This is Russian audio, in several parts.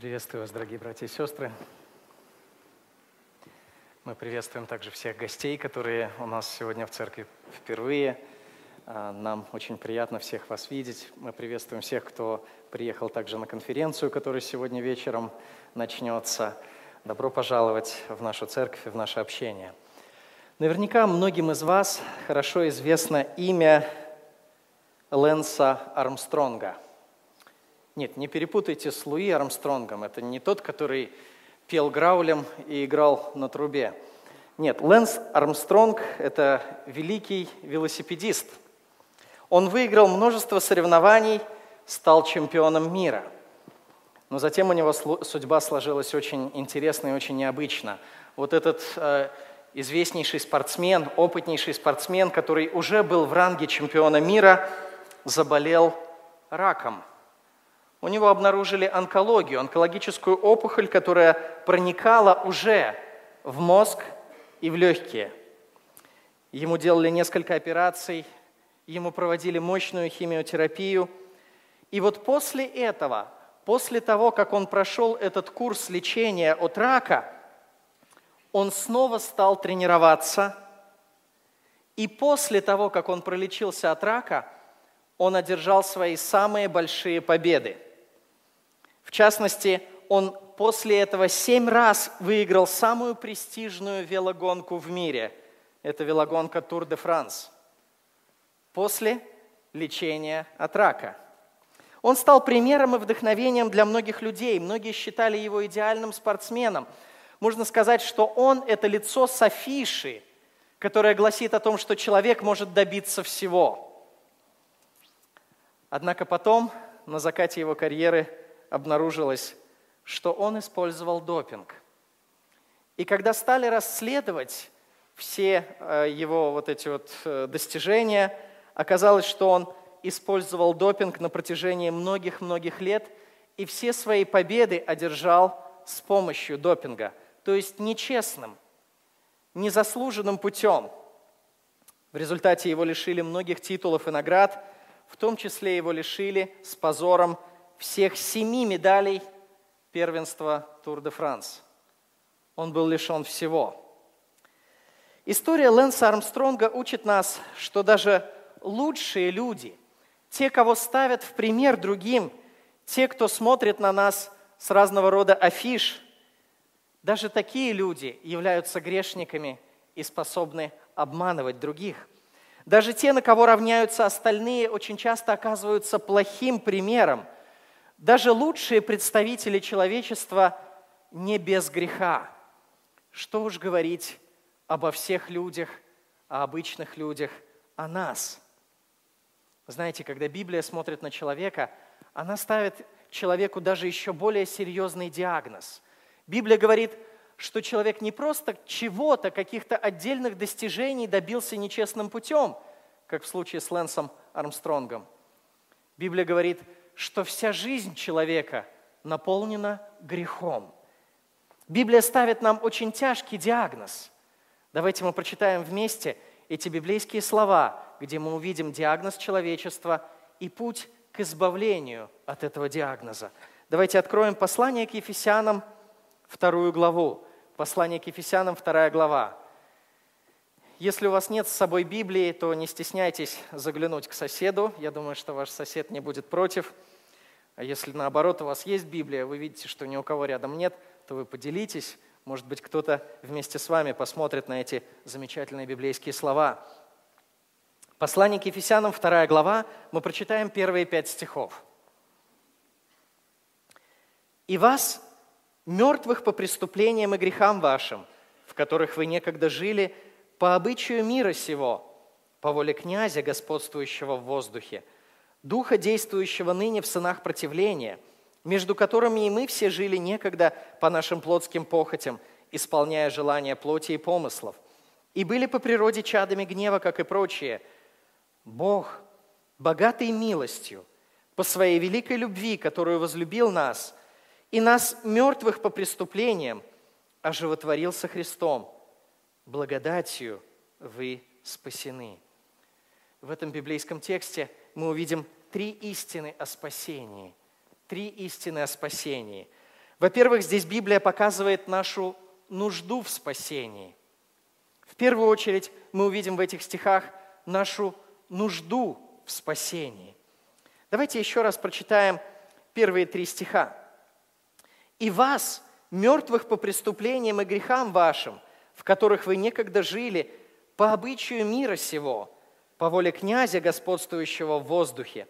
Приветствую вас, дорогие братья и сестры. Мы приветствуем также всех гостей, которые у нас сегодня в церкви впервые. А, нам очень приятно всех вас видеть. Мы приветствуем всех, кто приехал также на конференцию, которая сегодня вечером начнется. Добро пожаловать в нашу церковь и в наше общение. Наверняка многим из вас хорошо известно имя Лэнса Армстронга – нет, не перепутайте с Луи Армстронгом. Это не тот, который пел граулем и играл на трубе. Нет, Лэнс Армстронг – это великий велосипедист. Он выиграл множество соревнований, стал чемпионом мира. Но затем у него судьба сложилась очень интересно и очень необычно. Вот этот э, известнейший спортсмен, опытнейший спортсмен, который уже был в ранге чемпиона мира, заболел раком – у него обнаружили онкологию, онкологическую опухоль, которая проникала уже в мозг и в легкие. Ему делали несколько операций, ему проводили мощную химиотерапию. И вот после этого, после того, как он прошел этот курс лечения от рака, он снова стал тренироваться. И после того, как он пролечился от рака, он одержал свои самые большие победы – в частности, он после этого семь раз выиграл самую престижную велогонку в мире. Это велогонка Тур де Франс. После лечения от рака. Он стал примером и вдохновением для многих людей. Многие считали его идеальным спортсменом. Можно сказать, что он – это лицо с которое гласит о том, что человек может добиться всего. Однако потом, на закате его карьеры, обнаружилось, что он использовал допинг. И когда стали расследовать все э, его вот эти вот э, достижения, оказалось, что он использовал допинг на протяжении многих-многих лет и все свои победы одержал с помощью допинга, то есть нечестным, незаслуженным путем. В результате его лишили многих титулов и наград, в том числе его лишили с позором всех семи медалей первенства Тур-де-Франс. Он был лишен всего. История Лэнса Армстронга учит нас, что даже лучшие люди, те, кого ставят в пример другим, те, кто смотрит на нас с разного рода афиш, даже такие люди являются грешниками и способны обманывать других. Даже те, на кого равняются остальные, очень часто оказываются плохим примером – даже лучшие представители человечества не без греха. Что уж говорить обо всех людях, о обычных людях, о нас. Знаете, когда Библия смотрит на человека, она ставит человеку даже еще более серьезный диагноз. Библия говорит, что человек не просто чего-то, каких-то отдельных достижений добился нечестным путем, как в случае с Лэнсом Армстронгом. Библия говорит – что вся жизнь человека наполнена грехом. Библия ставит нам очень тяжкий диагноз. Давайте мы прочитаем вместе эти библейские слова, где мы увидим диагноз человечества и путь к избавлению от этого диагноза. Давайте откроем послание к Ефесянам, вторую главу. Послание к Ефесянам, вторая глава. Если у вас нет с собой Библии, то не стесняйтесь заглянуть к соседу. Я думаю, что ваш сосед не будет против. А если наоборот у вас есть Библия, вы видите, что ни у кого рядом нет, то вы поделитесь. Может быть, кто-то вместе с вами посмотрит на эти замечательные библейские слова. Послание к Ефесянам, вторая глава, мы прочитаем первые пять стихов. «И вас, мертвых по преступлениям и грехам вашим, в которых вы некогда жили, по обычаю мира сего, по воле князя, господствующего в воздухе, духа, действующего ныне в сынах противления, между которыми и мы все жили некогда по нашим плотским похотям, исполняя желания плоти и помыслов, и были по природе чадами гнева, как и прочие. Бог, богатый милостью, по своей великой любви, которую возлюбил нас, и нас, мертвых по преступлениям, оживотворил со Христом – благодатью вы спасены. В этом библейском тексте мы увидим три истины о спасении. Три истины о спасении. Во-первых, здесь Библия показывает нашу нужду в спасении. В первую очередь мы увидим в этих стихах нашу нужду в спасении. Давайте еще раз прочитаем первые три стиха. «И вас, мертвых по преступлениям и грехам вашим, в которых вы некогда жили, по обычаю мира сего, по воле князя, господствующего в воздухе,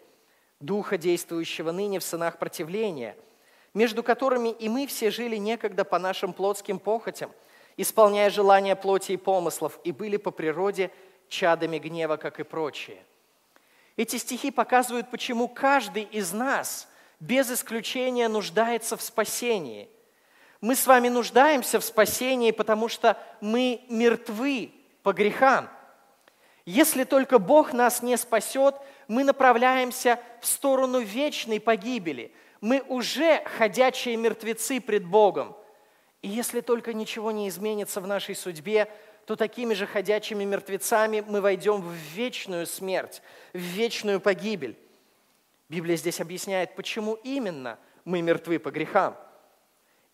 духа, действующего ныне в сынах противления, между которыми и мы все жили некогда по нашим плотским похотям, исполняя желания плоти и помыслов, и были по природе чадами гнева, как и прочие. Эти стихи показывают, почему каждый из нас без исключения нуждается в спасении. Мы с вами нуждаемся в спасении, потому что мы мертвы по грехам. Если только Бог нас не спасет, мы направляемся в сторону вечной погибели. Мы уже ходячие мертвецы пред Богом. И если только ничего не изменится в нашей судьбе, то такими же ходячими мертвецами мы войдем в вечную смерть, в вечную погибель. Библия здесь объясняет, почему именно мы мертвы по грехам.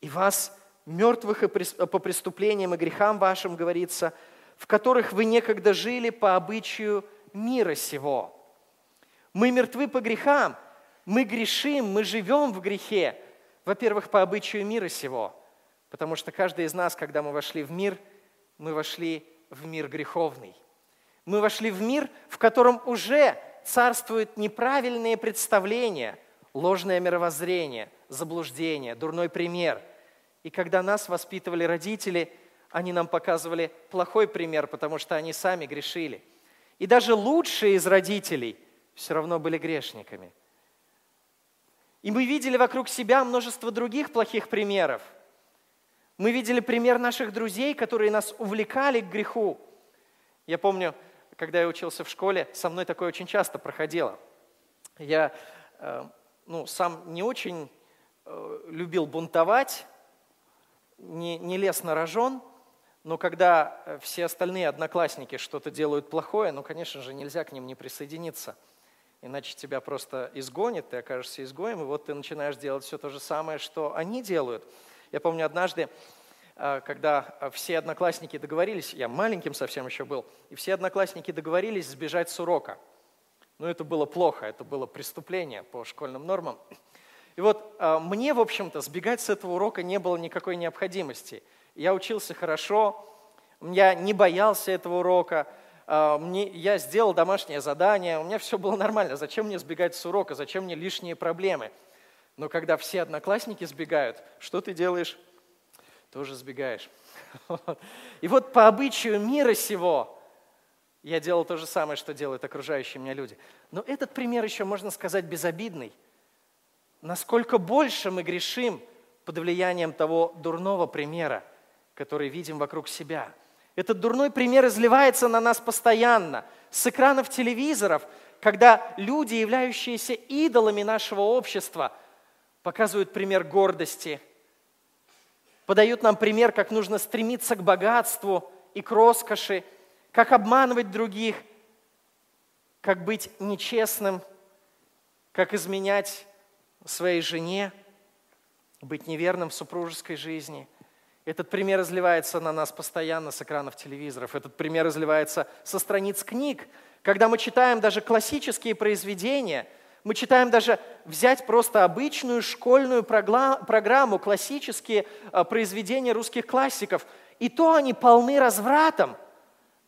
И вас, мертвых и по преступлениям и грехам вашим, говорится, в которых вы некогда жили по обычаю мира сего. Мы мертвы по грехам, мы грешим, мы живем в грехе. Во-первых, по обычаю мира сего, потому что каждый из нас, когда мы вошли в мир – мы вошли в мир греховный. Мы вошли в мир, в котором уже царствуют неправильные представления, ложное мировоззрение, заблуждение, дурной пример. И когда нас воспитывали родители, они нам показывали плохой пример, потому что они сами грешили. И даже лучшие из родителей все равно были грешниками. И мы видели вокруг себя множество других плохих примеров – мы видели пример наших друзей, которые нас увлекали к греху. Я помню, когда я учился в школе, со мной такое очень часто проходило. Я э, ну, сам не очень любил бунтовать, не, не лез на рожон, но когда э, все остальные одноклассники что-то делают плохое, ну, конечно же, нельзя к ним не присоединиться. Иначе тебя просто изгонят, ты окажешься изгоем, и вот ты начинаешь делать все то же самое, что они делают – я помню однажды, э, когда э, все одноклассники договорились, я маленьким совсем еще был, и все одноклассники договорились сбежать с урока. Но это было плохо, это было преступление по школьным нормам. И вот э, мне, в общем-то, сбегать с этого урока не было никакой необходимости. Я учился хорошо, я не боялся этого урока, мне, я сделал домашнее задание, у меня все было нормально. Зачем мне сбегать с урока, зачем мне лишние проблемы? Но когда все одноклассники сбегают, что ты делаешь? Тоже сбегаешь. И вот по обычаю мира сего я делал то же самое, что делают окружающие меня люди. Но этот пример еще, можно сказать, безобидный. Насколько больше мы грешим под влиянием того дурного примера, который видим вокруг себя. Этот дурной пример изливается на нас постоянно. С экранов телевизоров, когда люди, являющиеся идолами нашего общества – показывают пример гордости, подают нам пример, как нужно стремиться к богатству и к роскоши, как обманывать других, как быть нечестным, как изменять своей жене, быть неверным в супружеской жизни. Этот пример изливается на нас постоянно с экранов телевизоров. Этот пример изливается со страниц книг. Когда мы читаем даже классические произведения – мы читаем даже взять просто обычную школьную программу, классические а, произведения русских классиков. И то они полны развратом.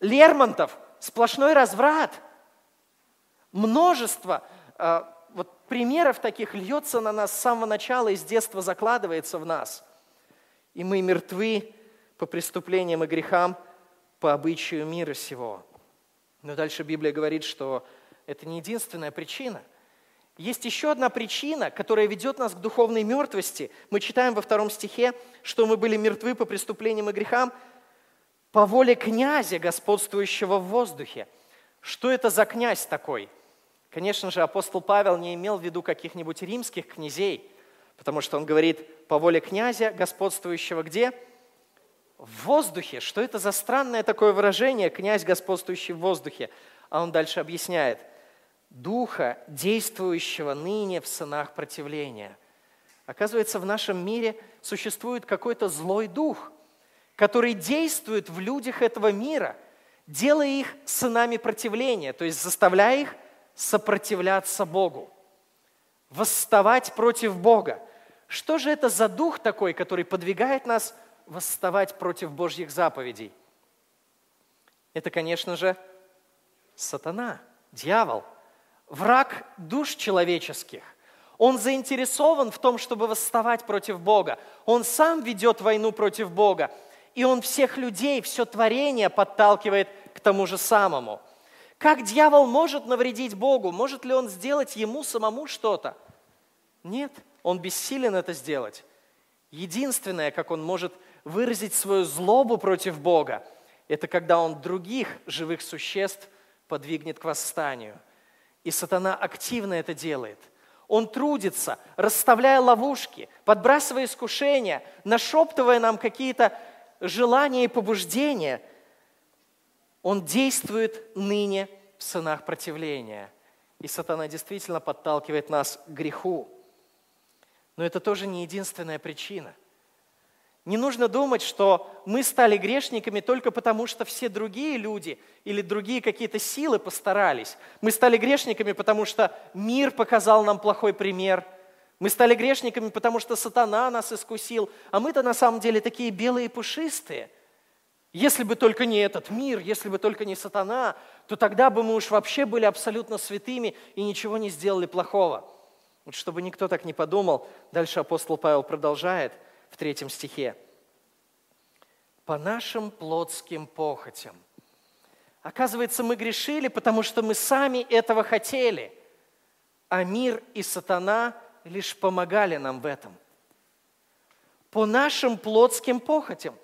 Лермонтов – сплошной разврат. Множество а, вот, примеров таких льется на нас с самого начала и с детства закладывается в нас. И мы мертвы по преступлениям и грехам, по обычаю мира сего. Но дальше Библия говорит, что это не единственная причина – есть еще одна причина, которая ведет нас к духовной мертвости. Мы читаем во втором стихе, что мы были мертвы по преступлениям и грехам по воле князя, господствующего в воздухе. Что это за князь такой? Конечно же, апостол Павел не имел в виду каких-нибудь римских князей, потому что он говорит по воле князя, господствующего где? В воздухе. Что это за странное такое выражение, князь, господствующий в воздухе? А он дальше объясняет – Духа, действующего ныне в сынах противления. Оказывается, в нашем мире существует какой-то злой дух, который действует в людях этого мира, делая их сынами противления, то есть заставляя их сопротивляться Богу, восставать против Бога. Что же это за дух такой, который подвигает нас восставать против Божьих заповедей? Это, конечно же, сатана, дьявол, враг душ человеческих. Он заинтересован в том, чтобы восставать против Бога. Он сам ведет войну против Бога. И он всех людей, все творение подталкивает к тому же самому. Как дьявол может навредить Богу? Может ли он сделать ему самому что-то? Нет, он бессилен это сделать. Единственное, как он может выразить свою злобу против Бога, это когда он других живых существ подвигнет к восстанию. И сатана активно это делает. Он трудится, расставляя ловушки, подбрасывая искушения, нашептывая нам какие-то желания и побуждения. Он действует ныне в сынах противления. И сатана действительно подталкивает нас к греху. Но это тоже не единственная причина. Не нужно думать, что мы стали грешниками только потому, что все другие люди или другие какие-то силы постарались. Мы стали грешниками, потому что мир показал нам плохой пример. Мы стали грешниками, потому что сатана нас искусил. А мы-то на самом деле такие белые и пушистые. Если бы только не этот мир, если бы только не сатана, то тогда бы мы уж вообще были абсолютно святыми и ничего не сделали плохого. Вот чтобы никто так не подумал, дальше апостол Павел продолжает – в третьем стихе. «По нашим плотским похотям». Оказывается, мы грешили, потому что мы сами этого хотели, а мир и сатана лишь помогали нам в этом. По нашим плотским похотям.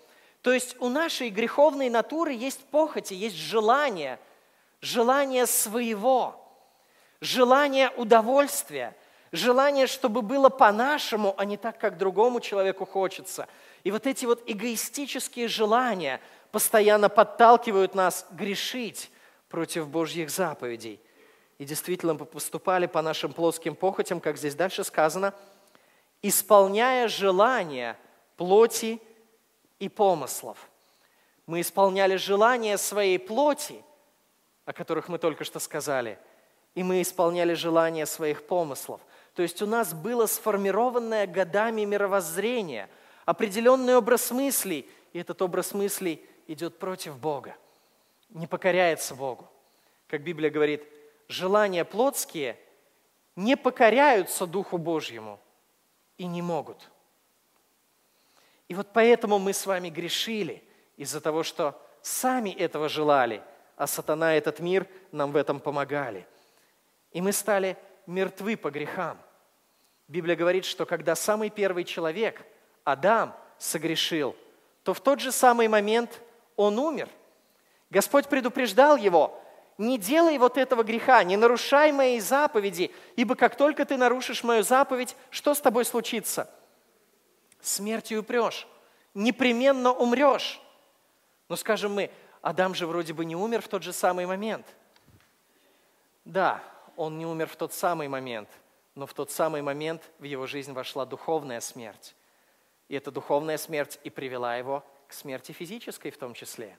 То есть у нашей греховной натуры есть похоти, есть желание, желание своего, желание удовольствия – желание, чтобы было по-нашему, а не так, как другому человеку хочется. И вот эти вот эгоистические желания постоянно подталкивают нас грешить против Божьих заповедей. И действительно мы поступали по нашим плоским похотям, как здесь дальше сказано, исполняя желания плоти и помыслов. Мы исполняли желания своей плоти, о которых мы только что сказали, и мы исполняли желания своих помыслов – то есть у нас было сформированное годами мировоззрение, определенный образ мыслей, и этот образ мыслей идет против Бога, не покоряется Богу. Как Библия говорит, желания плотские не покоряются Духу Божьему и не могут. И вот поэтому мы с вами грешили из-за того, что сами этого желали, а сатана этот мир нам в этом помогали. И мы стали мертвы по грехам. Библия говорит, что когда самый первый человек, Адам, согрешил, то в тот же самый момент он умер. Господь предупреждал его, не делай вот этого греха, не нарушай мои заповеди, ибо как только ты нарушишь мою заповедь, что с тобой случится? Смертью упрешь, непременно умрешь. Но скажем мы, Адам же вроде бы не умер в тот же самый момент. Да, он не умер в тот самый момент – но в тот самый момент в его жизнь вошла духовная смерть. И эта духовная смерть и привела его к смерти физической в том числе.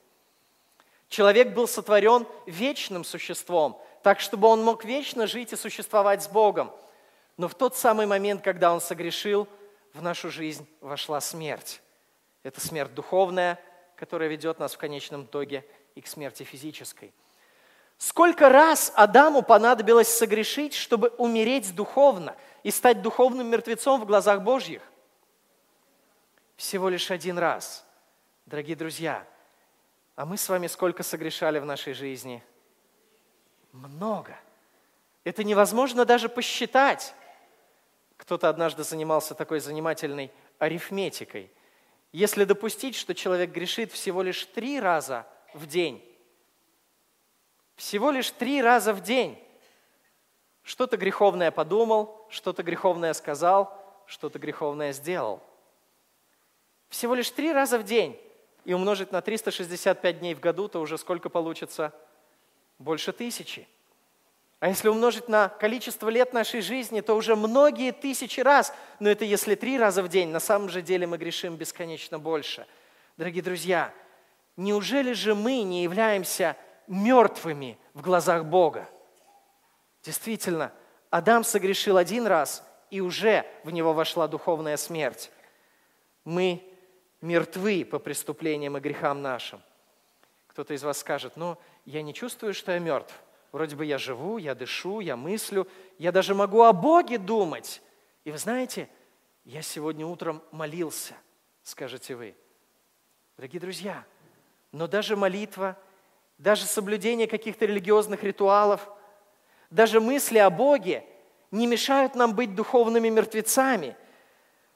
Человек был сотворен вечным существом, так, чтобы он мог вечно жить и существовать с Богом. Но в тот самый момент, когда он согрешил, в нашу жизнь вошла смерть. Это смерть духовная, которая ведет нас в конечном итоге и к смерти физической – Сколько раз Адаму понадобилось согрешить, чтобы умереть духовно и стать духовным мертвецом в глазах Божьих? Всего лишь один раз. Дорогие друзья, а мы с вами сколько согрешали в нашей жизни? Много. Это невозможно даже посчитать. Кто-то однажды занимался такой занимательной арифметикой. Если допустить, что человек грешит всего лишь три раза в день, всего лишь три раза в день. Что-то греховное подумал, что-то греховное сказал, что-то греховное сделал. Всего лишь три раза в день. И умножить на 365 дней в году, то уже сколько получится? Больше тысячи. А если умножить на количество лет нашей жизни, то уже многие тысячи раз, но это если три раза в день, на самом же деле мы грешим бесконечно больше. Дорогие друзья, неужели же мы не являемся мертвыми в глазах Бога? Действительно, Адам согрешил один раз, и уже в него вошла духовная смерть. Мы мертвы по преступлениям и грехам нашим. Кто-то из вас скажет, ну, я не чувствую, что я мертв. Вроде бы я живу, я дышу, я мыслю, я даже могу о Боге думать. И вы знаете, я сегодня утром молился, скажете вы. Дорогие друзья, но даже молитва, даже соблюдение каких-то религиозных ритуалов, даже мысли о Боге не мешают нам быть духовными мертвецами.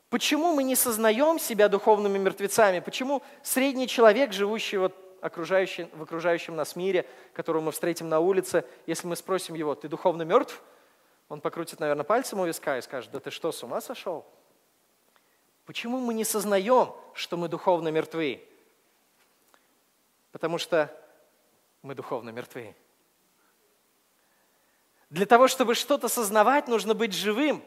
Почему мы не сознаем себя духовными мертвецами? Почему средний человек, живущий вот окружающий, в окружающем нас мире, которого мы встретим на улице, если мы спросим его, ты духовно мертв? Он покрутит, наверное, пальцем у виска и скажет, да ты что, с ума сошел? Почему мы не сознаем, что мы духовно мертвы? Потому что мы духовно мертвы. Для того, чтобы что-то сознавать, нужно быть живым.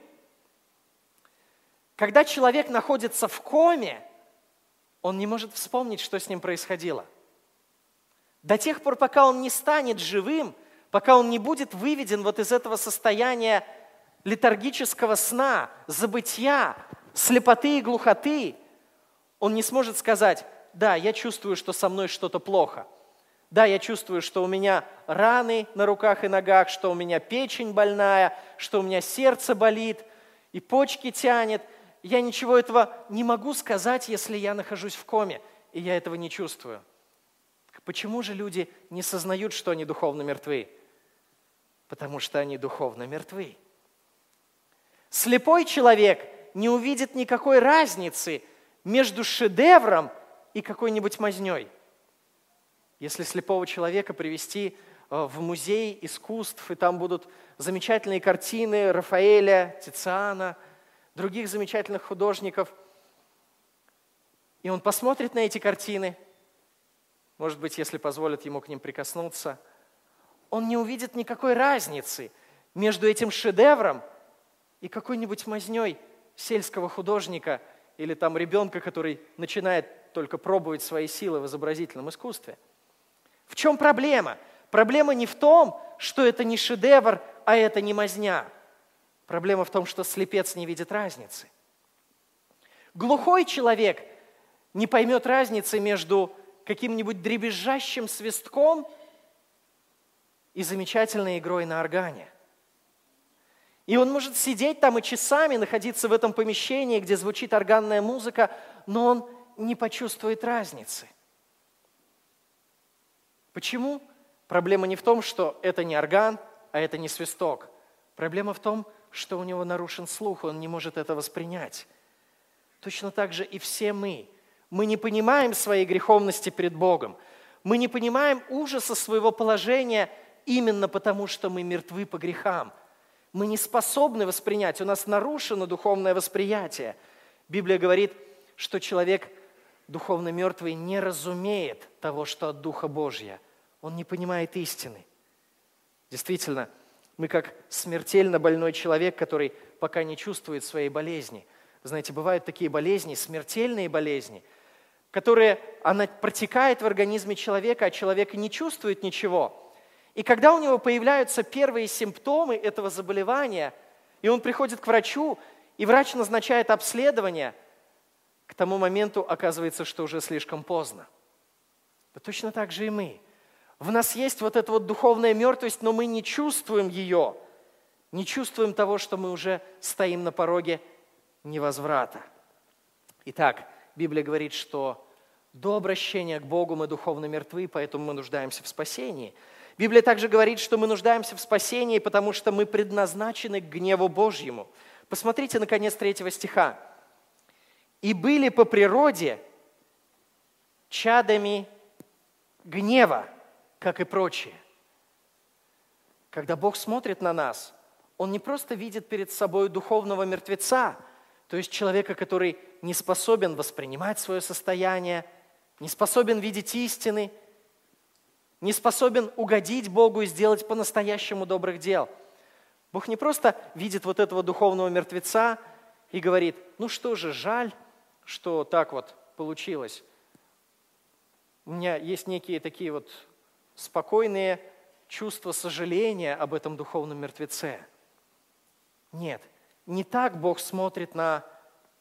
Когда человек находится в коме, он не может вспомнить, что с ним происходило. До тех пор, пока он не станет живым, пока он не будет выведен вот из этого состояния летаргического сна, забытия, слепоты и глухоты, он не сможет сказать, да, я чувствую, что со мной что-то плохо. Да, я чувствую, что у меня раны на руках и ногах, что у меня печень больная, что у меня сердце болит и почки тянет. Я ничего этого не могу сказать, если я нахожусь в коме, и я этого не чувствую. Почему же люди не сознают, что они духовно мертвы? Потому что они духовно мертвы. Слепой человек не увидит никакой разницы между шедевром и какой-нибудь мазней. Если слепого человека привести э, в музей искусств, и там будут замечательные картины Рафаэля, Тициана, других замечательных художников, и он посмотрит на эти картины – может быть, если позволят ему к ним прикоснуться, он не увидит никакой разницы между этим шедевром и какой-нибудь мазней сельского художника или там ребенка, который начинает только пробовать свои силы в изобразительном искусстве. В чем проблема? Проблема не в том, что это не шедевр, а это не мазня. Проблема в том, что слепец не видит разницы. Глухой человек не поймет разницы между каким-нибудь дребезжащим свистком и замечательной игрой на органе. И он может сидеть там и часами находиться в этом помещении, где звучит органная музыка, но он не почувствует разницы. Почему? Проблема не в том, что это не орган, а это не свисток. Проблема в том, что у него нарушен слух, он не может это воспринять. Точно так же и все мы – мы не понимаем своей греховности перед Богом. Мы не понимаем ужаса своего положения именно потому, что мы мертвы по грехам. Мы не способны воспринять, у нас нарушено духовное восприятие. Библия говорит, что человек духовно мертвый не разумеет того, что от Духа Божья. Он не понимает истины. Действительно, мы как смертельно больной человек, который пока не чувствует своей болезни. Знаете, бывают такие болезни, смертельные болезни – которая она протекает в организме человека, а человек не чувствует ничего. И когда у него появляются первые симптомы этого заболевания, и он приходит к врачу, и врач назначает обследование, к тому моменту оказывается, что уже слишком поздно. Да точно так же и мы. В нас есть вот эта вот духовная мертвость, но мы не чувствуем ее, не чувствуем того, что мы уже стоим на пороге невозврата. Итак, Библия говорит, что до обращения к Богу мы духовно мертвы, поэтому мы нуждаемся в спасении. Библия также говорит, что мы нуждаемся в спасении, потому что мы предназначены к гневу Божьему. Посмотрите, наконец, третьего стиха. «И были по природе чадами гнева, как и прочие». Когда Бог смотрит на нас, Он не просто видит перед собой духовного мертвеца, то есть человека, который не способен воспринимать свое состояние, не способен видеть истины, не способен угодить Богу и сделать по-настоящему добрых дел. Бог не просто видит вот этого духовного мертвеца и говорит, ну что же, жаль, что так вот получилось. У меня есть некие такие вот спокойные чувства сожаления об этом духовном мертвеце. Нет, не так Бог смотрит на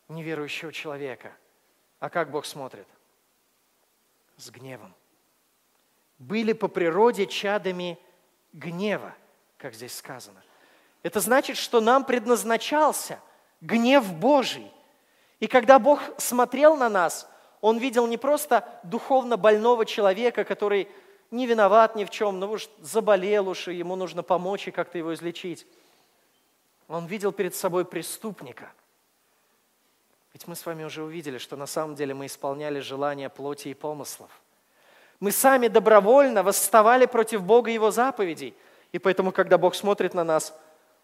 неверующего человека. А как Бог смотрит? С гневом. Были по природе чадами гнева, как здесь сказано. Это значит, что нам предназначался гнев Божий. И когда Бог смотрел на нас, Он видел не просто духовно больного человека, который не виноват ни в чем, но уж заболел уж, и ему нужно помочь и как-то его излечить. Он видел перед собой преступника. Ведь мы с вами уже увидели, что на самом деле мы исполняли желания плоти и помыслов. Мы сами добровольно восставали против Бога и Его заповедей. И поэтому, когда Бог смотрит на нас,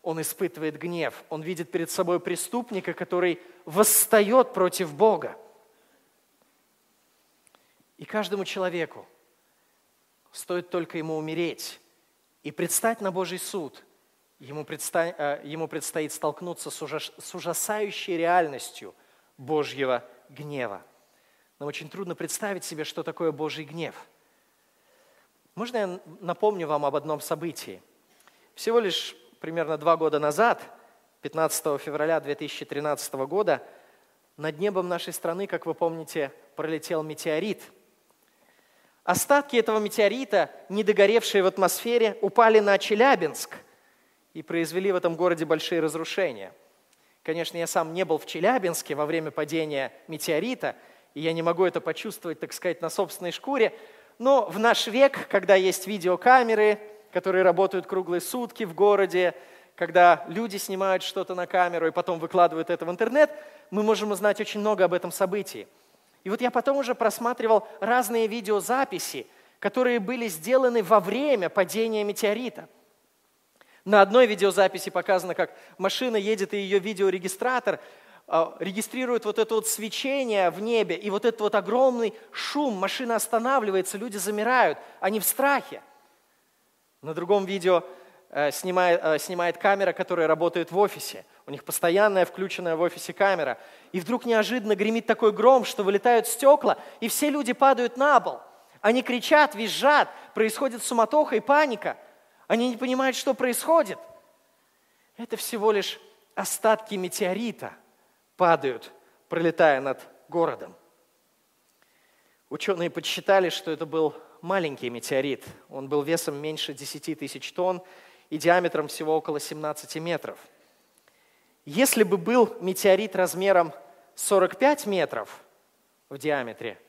Он испытывает гнев. Он видит перед собой преступника, который восстает против Бога. И каждому человеку стоит только ему умереть и предстать на Божий суд – ему, предстоит, э, ему предстоит столкнуться с ужасающей реальностью Божьего гнева. Нам очень трудно представить себе, что такое Божий гнев. Можно я напомню вам об одном событии? Всего лишь примерно два года назад, 15 февраля 2013 года, над небом нашей страны, как вы помните, пролетел метеорит. Остатки этого метеорита, недогоревшие в атмосфере, упали на Челябинск – и произвели в этом городе большие разрушения. Конечно, я сам не был в Челябинске во время падения метеорита, и я не могу это почувствовать, так сказать, на собственной шкуре, но в наш век, когда есть видеокамеры, которые работают круглые сутки в городе, когда люди снимают что-то на камеру и потом выкладывают это в интернет, мы можем узнать очень много об этом событии. И вот я потом уже просматривал разные видеозаписи, которые были сделаны во время падения метеорита – на одной видеозаписи показано, как машина едет, и ее видеорегистратор а, регистрирует вот это вот свечение в небе, и вот этот вот огромный шум, машина останавливается, люди замирают, они в страхе. На другом видео э, снимает, э, снимает камера, которая работает в офисе. У них постоянная включенная в офисе камера. И вдруг неожиданно гремит такой гром, что вылетают стекла, и все люди падают на пол. Они кричат, визжат, происходит суматоха и паника – они не понимают, что происходит. Это всего лишь остатки метеорита падают, пролетая над городом. Ученые подсчитали, что это был маленький метеорит. Он был весом меньше 10 тысяч тонн и диаметром всего около 17 метров. Если бы был метеорит размером 45 метров в диаметре,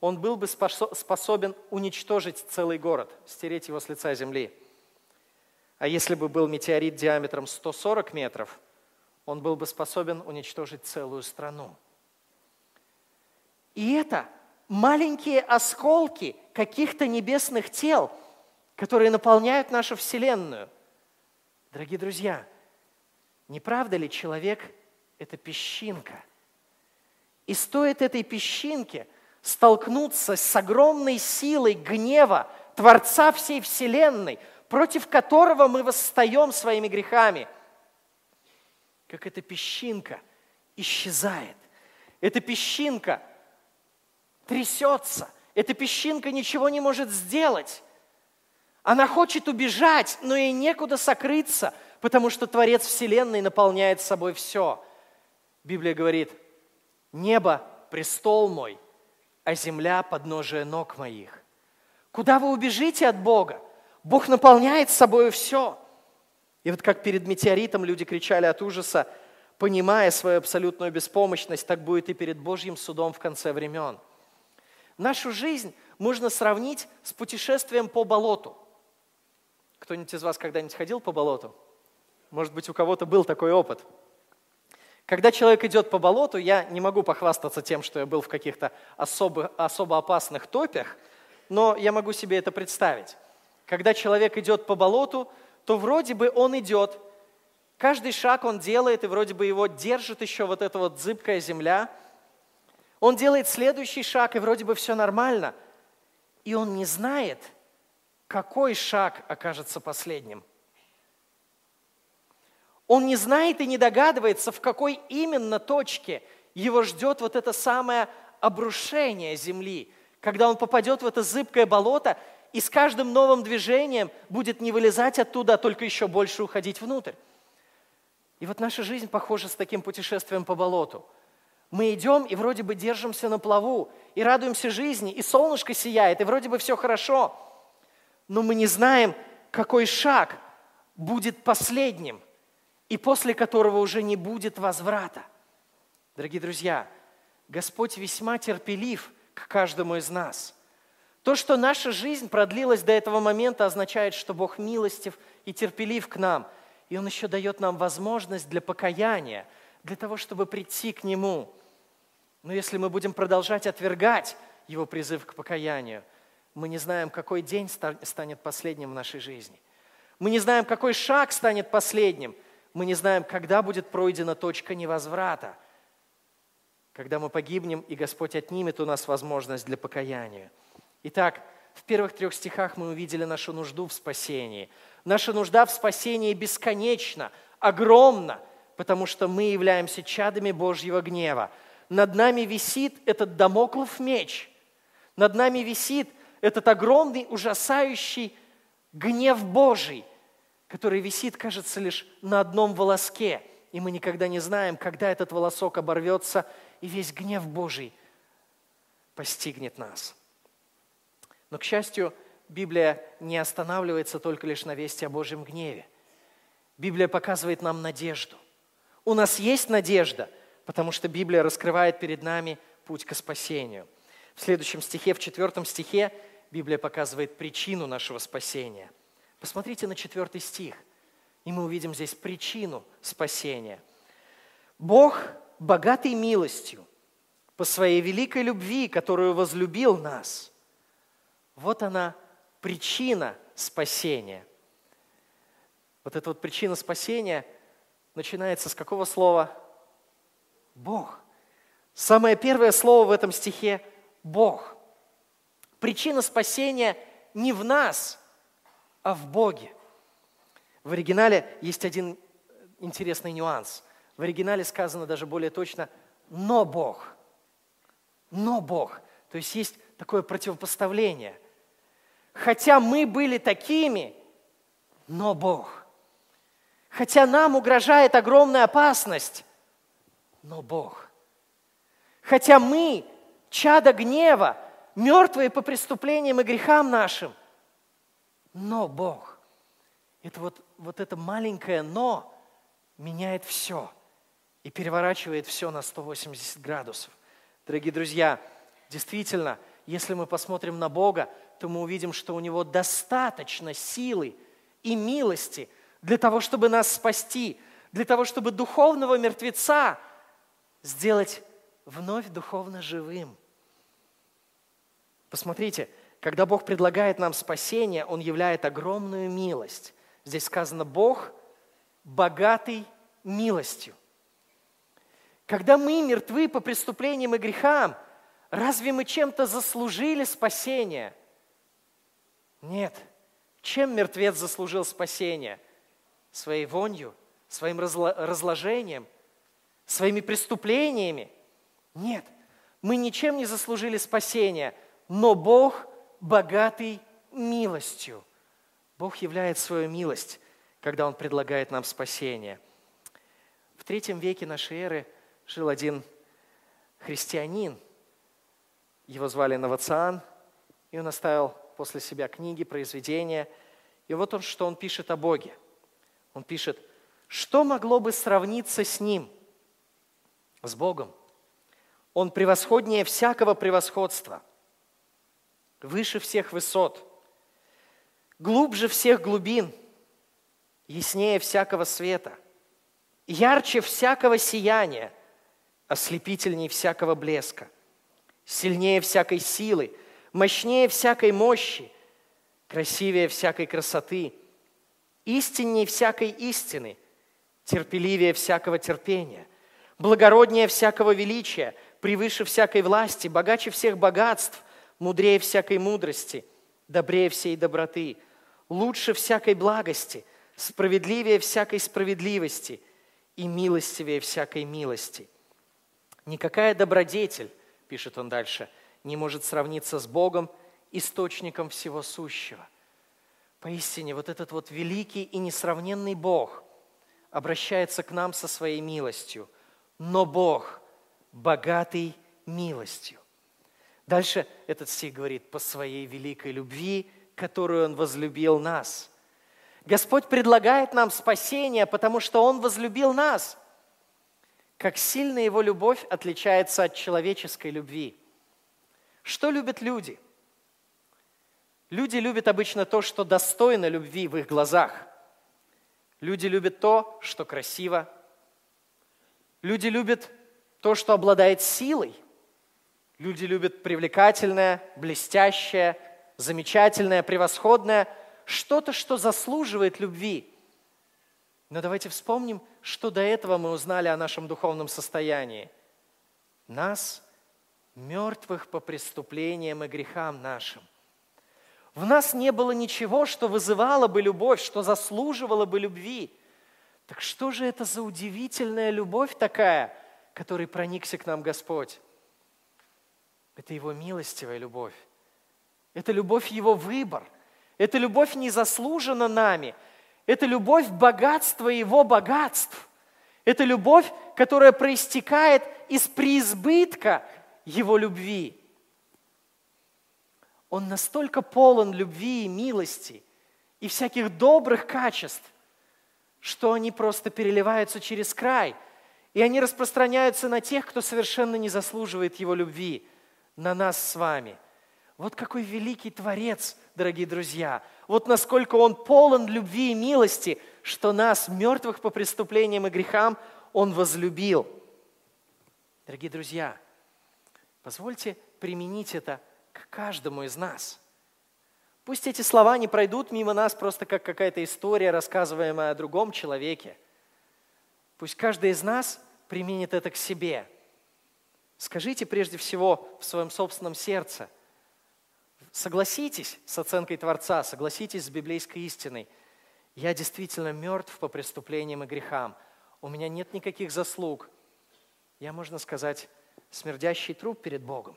он был бы способен уничтожить целый город, стереть его с лица земли. А если бы был метеорит диаметром 140 метров, он был бы способен уничтожить целую страну. И это маленькие осколки каких-то небесных тел, которые наполняют нашу Вселенную. Дорогие друзья, не правда ли человек – это песчинка? И стоит этой песчинке столкнуться с огромной силой гнева Творца всей Вселенной – против которого мы восстаем своими грехами, как эта песчинка исчезает. Эта песчинка трясется. Эта песчинка ничего не может сделать. Она хочет убежать, но ей некуда сокрыться, потому что Творец Вселенной наполняет собой все. Библия говорит, небо – престол мой, а земля – подножие ног моих. Куда вы убежите от Бога? Бог наполняет собой все. И вот как перед метеоритом люди кричали от ужаса, понимая свою абсолютную беспомощность, так будет и перед Божьим судом в конце времен. Нашу жизнь можно сравнить с путешествием по болоту. Кто-нибудь из вас когда-нибудь ходил по болоту? Может быть, у кого-то был такой опыт. Когда человек идет по болоту, я не могу похвастаться тем, что я был в каких-то особо, особо опасных топях, но я могу себе это представить когда человек идет по болоту, то вроде бы он идет, каждый шаг он делает, и вроде бы его держит еще вот эта вот зыбкая земля. Он делает следующий шаг, и вроде бы все нормально. И он не знает, какой шаг окажется последним. Он не знает и не догадывается, в какой именно точке его ждет вот это самое обрушение земли, когда он попадет в это зыбкое болото и с каждым новым движением будет не вылезать оттуда, а только еще больше уходить внутрь. И вот наша жизнь похожа с таким путешествием по болоту. Мы идем и вроде бы держимся на плаву, и радуемся жизни, и солнышко сияет, и вроде бы все хорошо. Но мы не знаем, какой шаг будет последним, и после которого уже не будет возврата. Дорогие друзья, Господь весьма терпелив к каждому из нас. То, что наша жизнь продлилась до этого момента, означает, что Бог милостив и терпелив к нам. И Он еще дает нам возможность для покаяния, для того, чтобы прийти к Нему. Но если мы будем продолжать отвергать Его призыв к покаянию, мы не знаем, какой день станет последним в нашей жизни. Мы не знаем, какой шаг станет последним. Мы не знаем, когда будет пройдена точка невозврата – когда мы погибнем, и Господь отнимет у нас возможность для покаяния. Итак, в первых трех стихах мы увидели нашу нужду в спасении. Наша нужда в спасении бесконечна, огромна, потому что мы являемся чадами Божьего гнева. Над нами висит этот домоклов меч. Над нами висит этот огромный, ужасающий гнев Божий, который висит, кажется, лишь на одном волоске. И мы никогда не знаем, когда этот волосок оборвется – и весь гнев Божий постигнет нас. Но, к счастью, Библия не останавливается только лишь на вести о Божьем гневе. Библия показывает нам надежду. У нас есть надежда, потому что Библия раскрывает перед нами путь к спасению. В следующем стихе, в четвертом стихе, Библия показывает причину нашего спасения. Посмотрите на четвертый стих, и мы увидим здесь причину спасения. Бог богатый милостью, по своей великой любви, которую возлюбил нас. Вот она причина спасения. Вот эта вот причина спасения начинается с какого слова? Бог. Самое первое слово в этом стихе – Бог. Причина спасения не в нас, а в Боге. В оригинале есть один интересный нюанс. В оригинале сказано даже более точно «но Бог». Но Бог. То есть есть такое противопоставление. Хотя мы были такими, но Бог. Хотя нам угрожает огромная опасность, но Бог. Хотя мы, чада гнева, мертвые по преступлениям и грехам нашим, но Бог. Это вот, вот это маленькое «но» меняет все – и переворачивает все на 180 градусов. Дорогие друзья, действительно, если мы посмотрим на Бога, то мы увидим, что у Него достаточно силы и милости для того, чтобы нас спасти, для того, чтобы духовного мертвеца сделать вновь духовно живым. Посмотрите, когда Бог предлагает нам спасение, Он являет огромную милость. Здесь сказано, Бог богатый милостью. Когда мы мертвы по преступлениям и грехам, разве мы чем-то заслужили спасение? Нет. Чем мертвец заслужил спасение? Своей вонью, своим разложением, своими преступлениями? Нет. Мы ничем не заслужили спасения, но Бог богатый милостью. Бог являет свою милость, когда Он предлагает нам спасение. В третьем веке нашей эры – жил один христианин. Его звали Навациан, и он оставил после себя книги, произведения. И вот он, что он пишет о Боге. Он пишет, что могло бы сравниться с Ним, с Богом? Он превосходнее всякого превосходства, выше всех высот, глубже всех глубин, яснее всякого света, ярче всякого сияния, ослепительней всякого блеска, сильнее всякой силы, мощнее всякой мощи, красивее всякой красоты, истиннее всякой истины, терпеливее всякого терпения, благороднее всякого величия, превыше всякой власти, богаче всех богатств, мудрее всякой мудрости, добрее всей доброты, лучше всякой благости, справедливее всякой справедливости и милостивее всякой милости. Никакая добродетель, пишет он дальше, не может сравниться с Богом, источником всего сущего. Поистине, вот этот вот великий и несравненный Бог обращается к нам со своей милостью, но Бог богатый милостью. Дальше этот стих говорит, по своей великой любви, которую Он возлюбил нас. Господь предлагает нам спасение, потому что Он возлюбил нас. Как сильно Его любовь отличается от человеческой любви. Что любят люди? Люди любят обычно то, что достойно любви в их глазах. Люди любят то, что красиво. Люди любят то, что обладает силой – Люди любят привлекательное, блестящее, замечательное, превосходное, что-то, что заслуживает любви. Но давайте вспомним, что до этого мы узнали о нашем духовном состоянии. Нас, мертвых по преступлениям и грехам нашим. В нас не было ничего, что вызывало бы любовь, что заслуживало бы любви. Так что же это за удивительная любовь такая, которой проникся к нам Господь? Это Его милостивая любовь. Это любовь Его выбор. Это любовь не заслужена нами. Это любовь богатства Его богатств. Это любовь, которая проистекает из преизбытка Его любви. Он настолько полон любви и милости и всяких добрых качеств, что они просто переливаются через край, и они распространяются на тех, кто совершенно не заслуживает Его любви – на нас с вами. Вот какой великий Творец, дорогие друзья. Вот насколько Он полон любви и милости, что нас, мертвых по преступлениям и грехам, Он возлюбил. Дорогие друзья, позвольте применить это к каждому из нас. Пусть эти слова не пройдут мимо нас просто как какая-то история, рассказываемая о другом человеке. Пусть каждый из нас применит это к себе – Скажите прежде всего в своем собственном сердце. Согласитесь с оценкой Творца, согласитесь с библейской истиной. Я действительно мертв по преступлениям и грехам. У меня нет никаких заслуг. Я, можно сказать, смердящий труп перед Богом.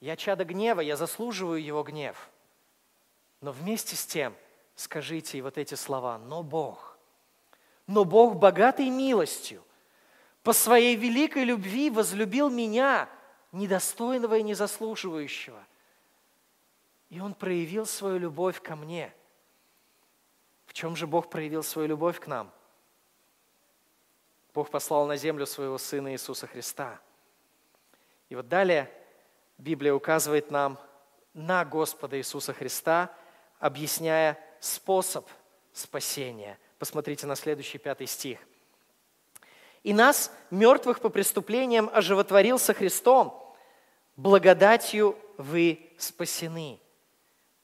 Я чадо гнева, я заслуживаю его гнев. Но вместе с тем скажите и вот эти слова «но Бог». Но Бог богатый милостью – по своей великой любви возлюбил меня, недостойного и незаслуживающего. И Он проявил свою любовь ко мне. В чем же Бог проявил свою любовь к нам? Бог послал на землю своего Сына Иисуса Христа. И вот далее Библия указывает нам на Господа Иисуса Христа, объясняя способ спасения. Посмотрите на следующий пятый стих. И нас, мертвых по преступлениям, оживотворил со Христом. Благодатью вы спасены.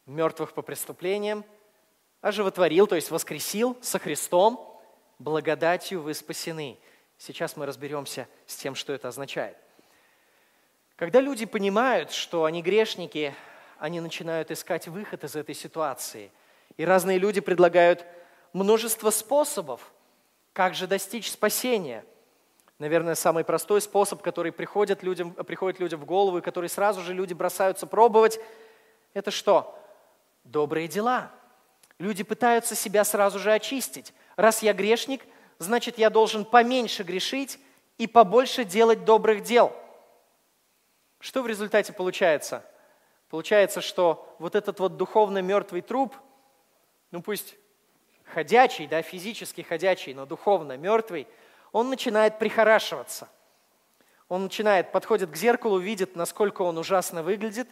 Мертвых по преступлениям оживотворил, то есть воскресил со Христом. Благодатью вы спасены. Сейчас мы разберемся с тем, что это означает. Когда люди понимают, что они грешники, они начинают искать выход из этой ситуации. И разные люди предлагают множество способов, как же достичь спасения? Наверное, самый простой способ, который приходит людям, приходит людям в голову и который сразу же люди бросаются пробовать, это что? Добрые дела. Люди пытаются себя сразу же очистить. Раз я грешник, значит, я должен поменьше грешить и побольше делать добрых дел. Что в результате получается? Получается, что вот этот вот духовно мертвый труп, ну пусть ходячий, да, физически ходячий, но духовно мертвый, он начинает прихорашиваться. Он начинает, подходит к зеркалу, видит, насколько он ужасно выглядит,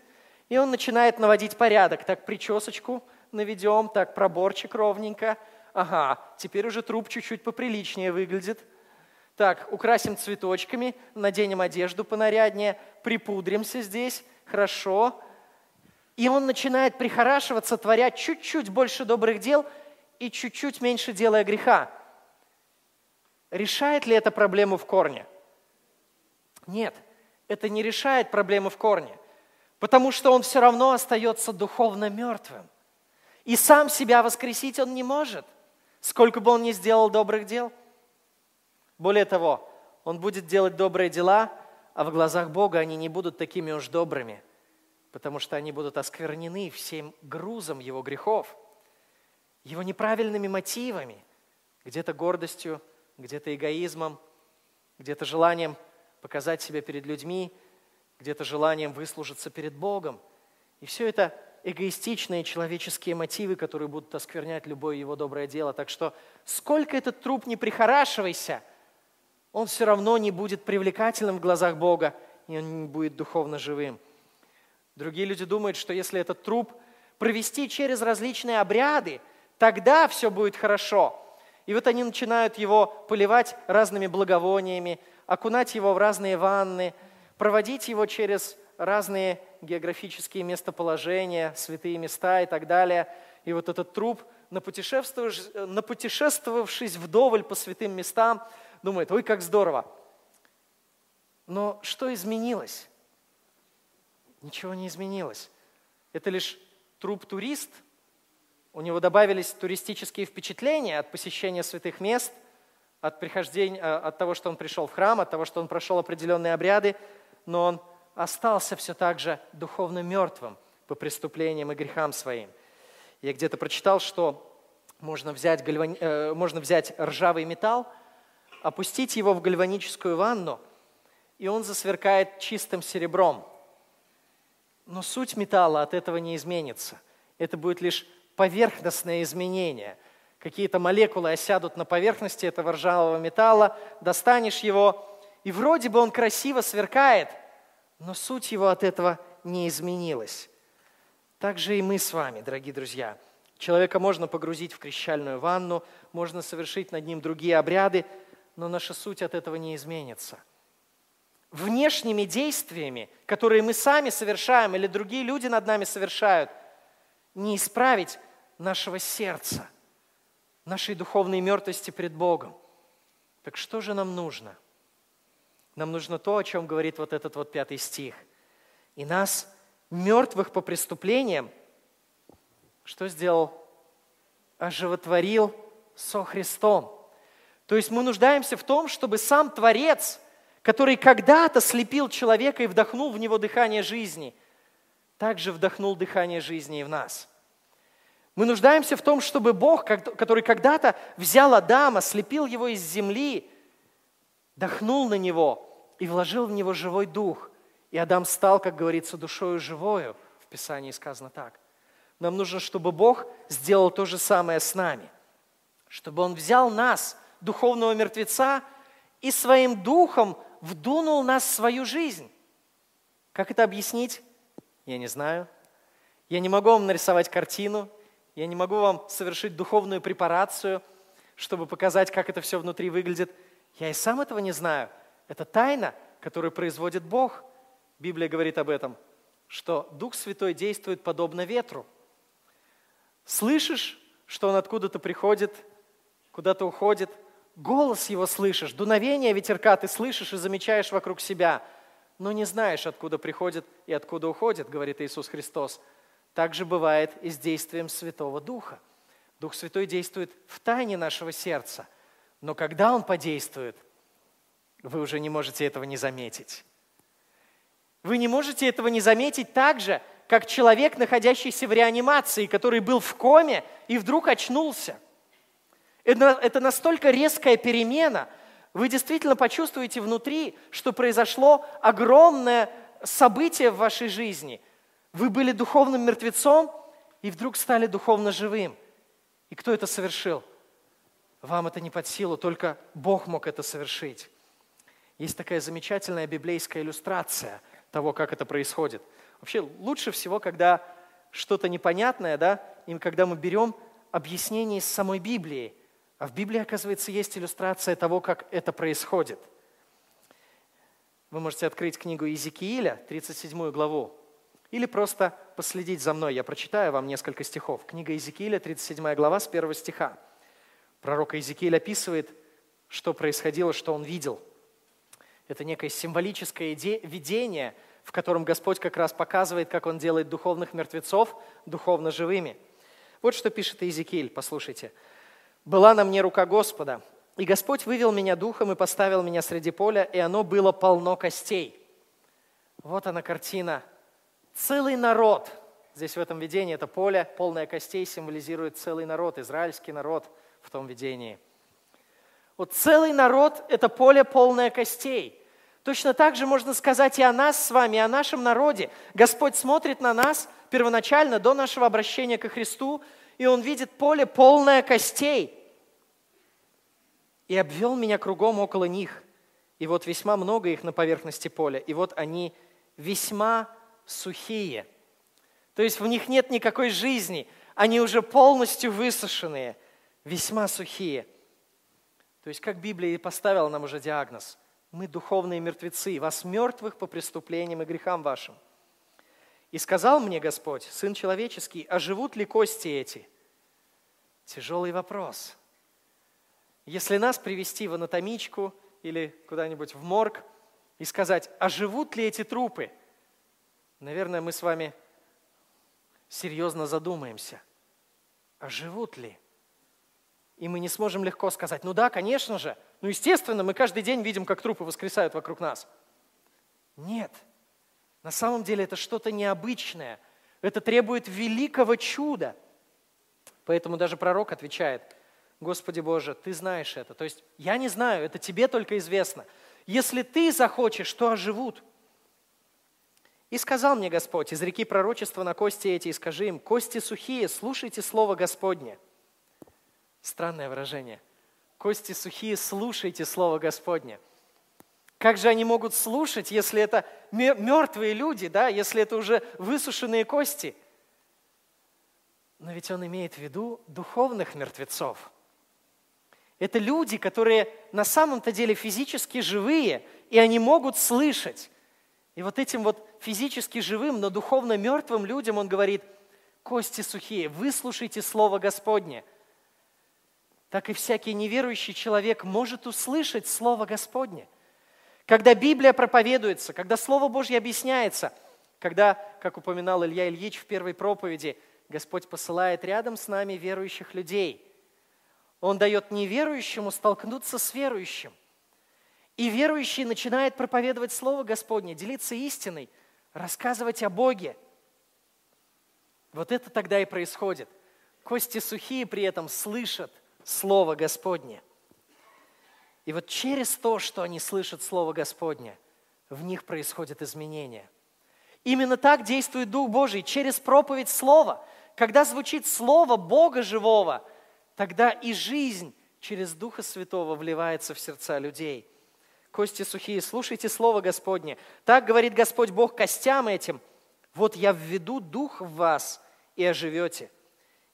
и он начинает наводить порядок. Так причесочку наведем, так проборчик ровненько. Ага, теперь уже труп чуть-чуть поприличнее выглядит. Так, украсим цветочками, наденем одежду понаряднее, припудримся здесь, хорошо. И он начинает прихорашиваться, творя чуть-чуть больше добрых дел – и чуть-чуть меньше делая греха. Решает ли это проблему в корне? Нет, это не решает проблему в корне. потому что он все равно остается духовно мертвым. И сам себя воскресить он не может, сколько бы он ни сделал добрых дел. Более того, он будет делать добрые дела, а в глазах Бога они не будут такими уж добрыми, потому что они будут осквернены всем грузом его грехов, его неправильными мотивами, где-то гордостью, где-то эгоизмом, где-то желанием показать себя перед людьми, где-то желанием выслужиться перед Богом. И все это эгоистичные человеческие мотивы, которые будут осквернять любое его доброе дело. Так что сколько этот труп не прихорашивайся, он все равно не будет привлекательным в глазах Бога, и он не будет духовно живым. Другие люди думают, что если этот труп провести через различные обряды, тогда все будет хорошо. И вот они начинают его поливать разными благовониями, окунать его в разные ванны, проводить его через разные географические местоположения, святые места и так далее. И вот этот труп, напутешествовавшись вдоволь по святым местам, думает, ой, как здорово. Но что изменилось? Ничего не изменилось. Это лишь труп-турист. У него добавились туристические впечатления от посещения святых мест, от, прихождения, э, от того, что он пришел в храм, от того, что он прошел определенные обряды, но он остался все так же духовно мертвым по преступлениям и грехам своим. Я где-то прочитал, что можно взять, гальвани... э, можно взять ржавый металл, опустить его в гальваническую ванну, и он засверкает чистым серебром. Но суть металла от этого не изменится. Это будет лишь поверхностное изменение. Какие-то молекулы осядут на поверхности этого ржавого металла, достанешь его, и вроде бы он красиво сверкает, но суть его от этого не изменилась. Так же и мы с вами, дорогие друзья. Человека можно погрузить в крещальную ванну, можно совершить над ним другие обряды, но наша суть от этого не изменится. Внешними действиями, которые мы сами совершаем или другие люди над нами совершают, не исправить нашего сердца, нашей духовной мертвости пред Богом. Так что же нам нужно – нам нужно то, о чем говорит вот этот вот пятый стих. И нас, мертвых по преступлениям, что сделал? Оживотворил со Христом. То есть мы нуждаемся в том, чтобы сам Творец, который когда-то слепил человека и вдохнул в него дыхание жизни, также вдохнул дыхание жизни и в нас. Мы нуждаемся в том, чтобы Бог, который когда-то взял Адама, слепил его из земли, дохнул на него и вложил в него живой дух. И Адам стал, как говорится, душою живою. В Писании сказано так. Нам нужно, чтобы Бог сделал то же самое с нами. Чтобы Он взял нас, духовного мертвеца, и своим духом вдунул нас в свою жизнь. Как это объяснить? Я не знаю. Я не могу вам нарисовать картину, я не могу вам совершить духовную препарацию, чтобы показать, как это все внутри выглядит. Я и сам этого не знаю – это тайна, которую производит Бог. Библия говорит об этом, что Дух Святой действует подобно ветру. Слышишь, что Он откуда-то приходит, куда-то уходит, голос Его слышишь, дуновение ветерка ты слышишь и замечаешь вокруг себя, но не знаешь, откуда приходит и откуда уходит, говорит Иисус Христос. Так же бывает и с действием Святого Духа. Дух Святой действует в тайне нашего сердца, но когда Он подействует, вы уже не можете этого не заметить. Вы не можете этого не заметить так же, как человек, находящийся в реанимации, который был в коме и вдруг очнулся. Это, настолько резкая перемена. Вы действительно почувствуете внутри, что произошло огромное событие в вашей жизни. Вы были духовным мертвецом и вдруг стали духовно живым. И кто это совершил? Вам это не под силу, только Бог мог это совершить. Есть такая замечательная библейская иллюстрация того, как это происходит. Вообще лучше всего, когда что-то непонятное, да, и когда мы берем объяснение из самой Библии. А в Библии, оказывается, есть иллюстрация того, как это происходит. Вы можете открыть книгу Иезекииля, 37 главу, или просто последить за мной. Я прочитаю вам несколько стихов. Книга Иезекииля, 37 глава, с первого стиха. Пророк Иезекииль описывает, что происходило, что он видел – это некое символическое видение, в котором Господь как раз показывает, как Он делает духовных мертвецов духовно живыми. Вот что пишет Иезекииль, послушайте. «Была на мне рука Господа, и Господь вывел меня духом и поставил меня среди поля, и оно было полно костей». Вот она картина. Целый народ. Здесь в этом видении это поле, полное костей, символизирует целый народ, израильский народ в том видении. Вот целый народ – это поле, полное костей – Точно так же можно сказать и о нас с вами, и о нашем народе. Господь смотрит на нас первоначально, до нашего обращения ко Христу, и Он видит поле полное костей. И обвел меня кругом около них. И вот весьма много их на поверхности поля. И вот они весьма сухие. То есть в них нет никакой жизни. Они уже полностью высушенные, весьма сухие. То есть как Библия и поставила нам уже диагноз – мы духовные мертвецы, вас мертвых по преступлениям и грехам вашим. И сказал мне Господь, Сын человеческий, а живут ли кости эти? Тяжелый вопрос. Если нас привести в анатомичку или куда-нибудь в морг и сказать, а живут ли эти трупы? Наверное, мы с вами серьезно задумаемся. А живут ли? И мы не сможем легко сказать, ну да, конечно же, ну естественно, мы каждый день видим, как трупы воскресают вокруг нас. Нет, на самом деле это что-то необычное. Это требует великого чуда. Поэтому даже пророк отвечает, Господи Боже, Ты знаешь это. То есть я не знаю, это Тебе только известно. Если Ты захочешь, то оживут. И сказал мне Господь, из реки пророчества на кости эти, и скажи им, кости сухие, слушайте слово Господне. Странное выражение. Кости сухие, слушайте Слово Господне. Как же они могут слушать, если это мертвые люди, да, если это уже высушенные кости? Но ведь он имеет в виду духовных мертвецов. Это люди, которые на самом-то деле физически живые, и они могут слышать. И вот этим вот физически живым, но духовно мертвым людям он говорит, кости сухие, выслушайте Слово Господне – так и всякий неверующий человек может услышать Слово Господне. Когда Библия проповедуется, когда Слово Божье объясняется, когда, как упоминал Илья Ильич в первой проповеди, Господь посылает рядом с нами верующих людей. Он дает неверующему столкнуться с верующим. И верующий начинает проповедовать Слово Господне, делиться истиной, рассказывать о Боге. Вот это тогда и происходит. Кости сухие при этом слышат – Слово Господне. И вот через то, что они слышат Слово Господне, в них происходит изменение. Именно так действует Дух Божий, через проповедь Слова. Когда звучит Слово Бога живого, тогда и жизнь через Духа Святого вливается в сердца людей. Кости сухие, слушайте Слово Господне. Так говорит Господь Бог костям этим. Вот я введу Дух в вас, и оживете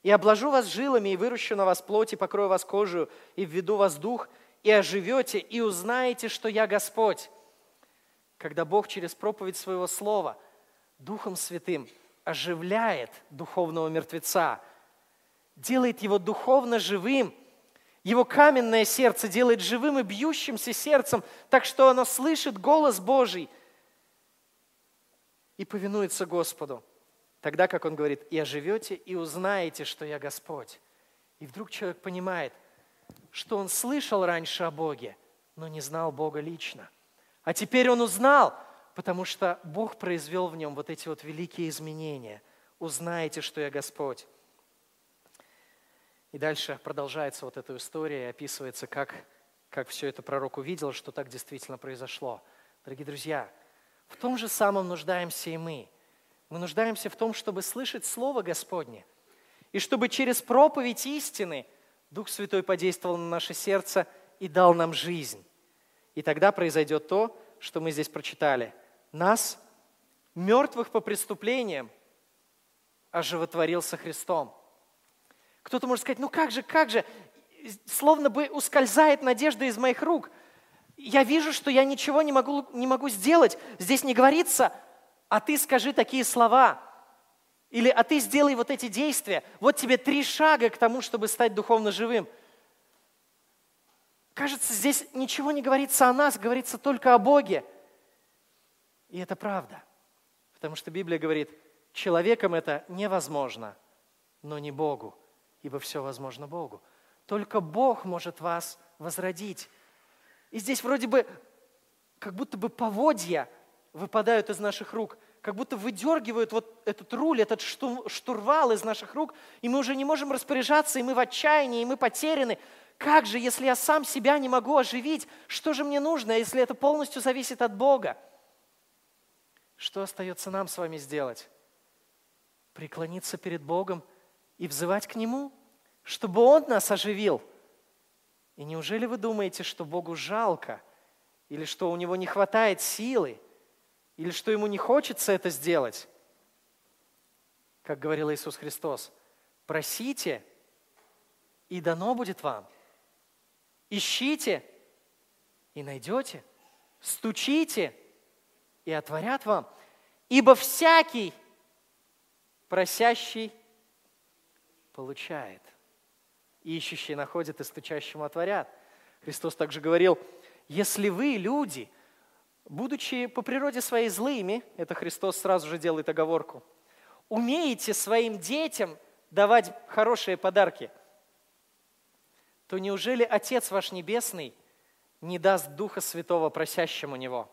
и обложу вас жилами, и выращу на вас плоть, и покрою вас кожу, и введу вас дух, и оживете, и узнаете, что я Господь. Когда Бог через проповедь своего слова Духом Святым оживляет духовного мертвеца, делает его духовно живым, его каменное сердце делает живым и бьющимся сердцем, так что оно слышит голос Божий и повинуется Господу – Тогда, как он говорит, и оживете, и узнаете, что я Господь. И вдруг человек понимает, что он слышал раньше о Боге, но не знал Бога лично. А теперь он узнал, потому что Бог произвел в нем вот эти вот великие изменения. Узнаете, что я Господь. И дальше продолжается вот эта история и описывается, как, как все это пророк увидел, что так действительно произошло. Дорогие друзья, в том же самом нуждаемся и мы – мы нуждаемся в том, чтобы слышать Слово Господне. И чтобы через проповедь истины Дух Святой подействовал на наше сердце и дал нам жизнь. И тогда произойдет то, что мы здесь прочитали. Нас, мертвых по преступлениям, оживотворился Христом. Кто-то может сказать, ну как же, как же, словно бы ускользает надежда из моих рук. Я вижу, что я ничего не могу, не могу сделать. Здесь не говорится а ты скажи такие слова, или а ты сделай вот эти действия. Вот тебе три шага к тому, чтобы стать духовно живым. Кажется, здесь ничего не говорится о нас, говорится только о Боге. И это правда. Потому что Библия говорит, человеком это невозможно, но не Богу, ибо все возможно Богу. Только Бог может вас возродить. И здесь вроде бы как будто бы поводья выпадают из наших рук, как будто выдергивают вот этот руль, этот штурвал из наших рук, и мы уже не можем распоряжаться, и мы в отчаянии, и мы потеряны. Как же, если я сам себя не могу оживить, что же мне нужно, если это полностью зависит от Бога? Что остается нам с вами сделать? Преклониться перед Богом и взывать к Нему, чтобы Он нас оживил. И неужели вы думаете, что Богу жалко, или что у Него не хватает силы, или что Ему не хочется это сделать? Как говорил Иисус Христос, просите, и дано будет вам. Ищите, и найдете. Стучите, и отворят вам. Ибо всякий просящий получает. Ищущий находит, и стучащему отворят. Христос также говорил, если вы, люди, будучи по природе своей злыми, это Христос сразу же делает оговорку, умеете своим детям давать хорошие подарки, то неужели Отец ваш Небесный не даст Духа Святого просящему Него?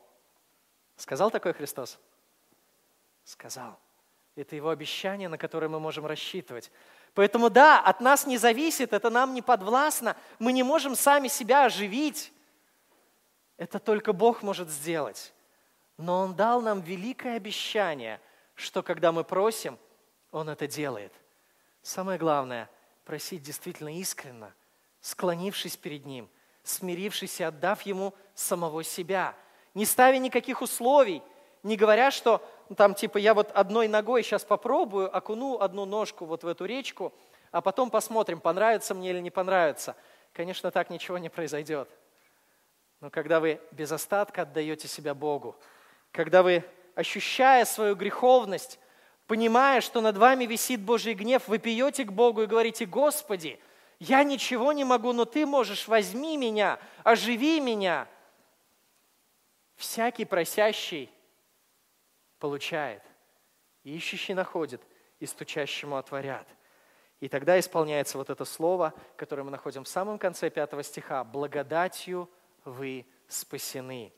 Сказал такой Христос? Сказал. Это Его обещание, на которое мы можем рассчитывать. Поэтому да, от нас не зависит, это нам не подвластно. Мы не можем сами себя оживить. Это только Бог может сделать. Но Он дал нам великое обещание, что когда мы просим, Он это делает. Самое главное – просить действительно искренно, склонившись перед Ним, смирившись и отдав Ему самого себя – не ставя никаких условий, не говоря, что ну, там типа я вот одной ногой сейчас попробую, окуну одну ножку вот в эту речку, а потом посмотрим, понравится мне или не понравится. Конечно, так ничего не произойдет. Но когда вы без остатка отдаете себя Богу, когда вы, ощущая свою греховность, понимая, что над вами висит Божий гнев, вы пьете к Богу и говорите, Господи, я ничего не могу, но Ты можешь, возьми меня, оживи меня – Всякий просящий получает, ищущий находит, и стучащему отворят. И тогда исполняется вот это слово, которое мы находим в самом конце пятого стиха. «Благодатью вы спасены».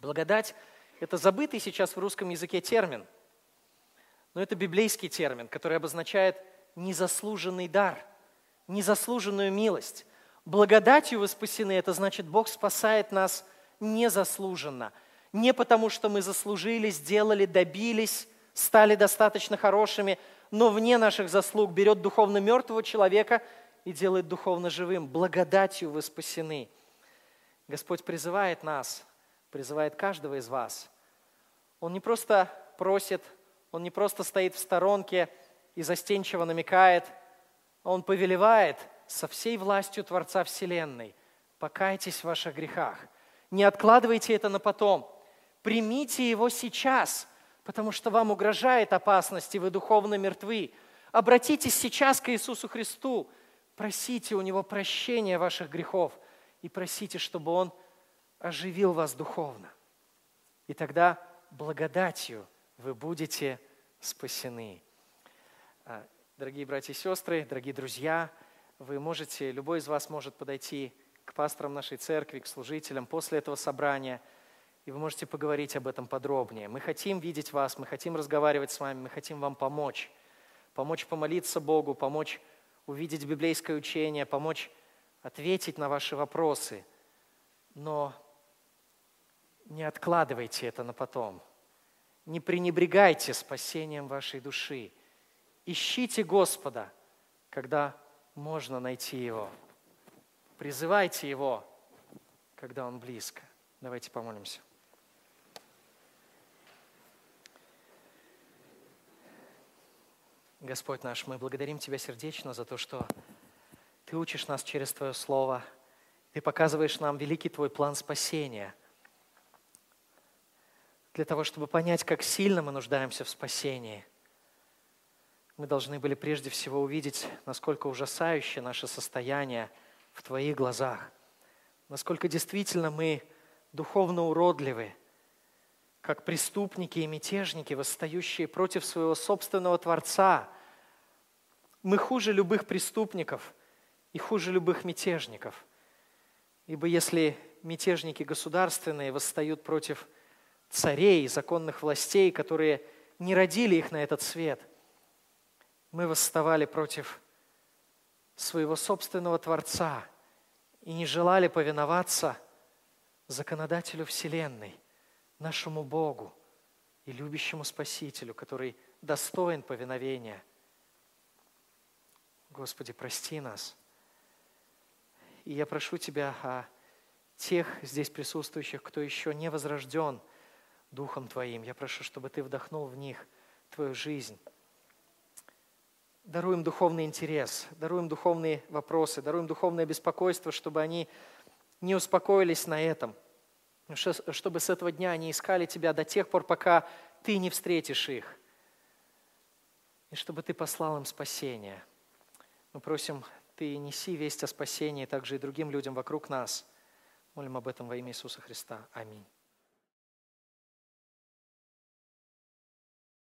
Благодать – это забытый сейчас в русском языке термин, но это библейский термин, который обозначает незаслуженный дар, незаслуженную милость. Благодатью вы спасены – это значит, Бог спасает нас незаслуженно. Не потому, что мы заслужили, сделали, добились, стали достаточно хорошими, но вне наших заслуг берет духовно мертвого человека и делает духовно живым. Благодатью вы спасены. Господь призывает нас, призывает каждого из вас. Он не просто просит, Он не просто стоит в сторонке и застенчиво намекает, Он повелевает со всей властью Творца Вселенной. Покайтесь в ваших грехах – не откладывайте это на потом. Примите его сейчас, потому что вам угрожает опасность, и вы духовно мертвы. Обратитесь сейчас к Иисусу Христу. Просите у Него прощения ваших грехов и просите, чтобы Он оживил вас духовно. И тогда благодатью вы будете спасены. А, дорогие братья и сестры, дорогие друзья, вы можете, любой из вас может подойти к пасторам нашей церкви, к служителям после этого собрания, и вы можете поговорить об этом подробнее. Мы хотим видеть вас, мы хотим разговаривать с вами, мы хотим вам помочь. Помочь помолиться Богу, помочь увидеть библейское учение, помочь ответить на ваши вопросы. Но не откладывайте это на потом. Не пренебрегайте спасением вашей души. Ищите Господа, когда можно найти Его. Призывайте Его, когда Он близко. Давайте помолимся. Господь наш, мы благодарим Тебя сердечно за то, что Ты учишь нас через Твое Слово. Ты показываешь нам великий Твой план спасения. Для того, чтобы понять, как сильно мы нуждаемся в спасении, мы должны были прежде всего увидеть, насколько ужасающее наше состояние – в Твоих глазах, насколько действительно мы духовно уродливы, как преступники и мятежники, восстающие против своего собственного Творца. Мы хуже любых преступников и хуже любых мятежников. Ибо если мятежники государственные восстают против царей, законных властей, которые не родили их на этот свет, мы восставали против своего собственного Творца и не желали повиноваться законодателю Вселенной, нашему Богу и любящему Спасителю, который достоин повиновения. Господи, прости нас. И я прошу Тебя о тех здесь присутствующих, кто еще не возрожден Духом Твоим. Я прошу, чтобы Ты вдохнул в них Твою жизнь. Даруем духовный интерес, даруем духовные вопросы, даруем духовное беспокойство, чтобы они не успокоились на этом, чтобы с этого дня они искали Тебя до тех пор, пока Ты не встретишь их, и чтобы Ты послал им спасение. Мы просим, Ты неси весть о спасении также и другим людям вокруг нас. Молим об этом во имя Иисуса Христа. Аминь.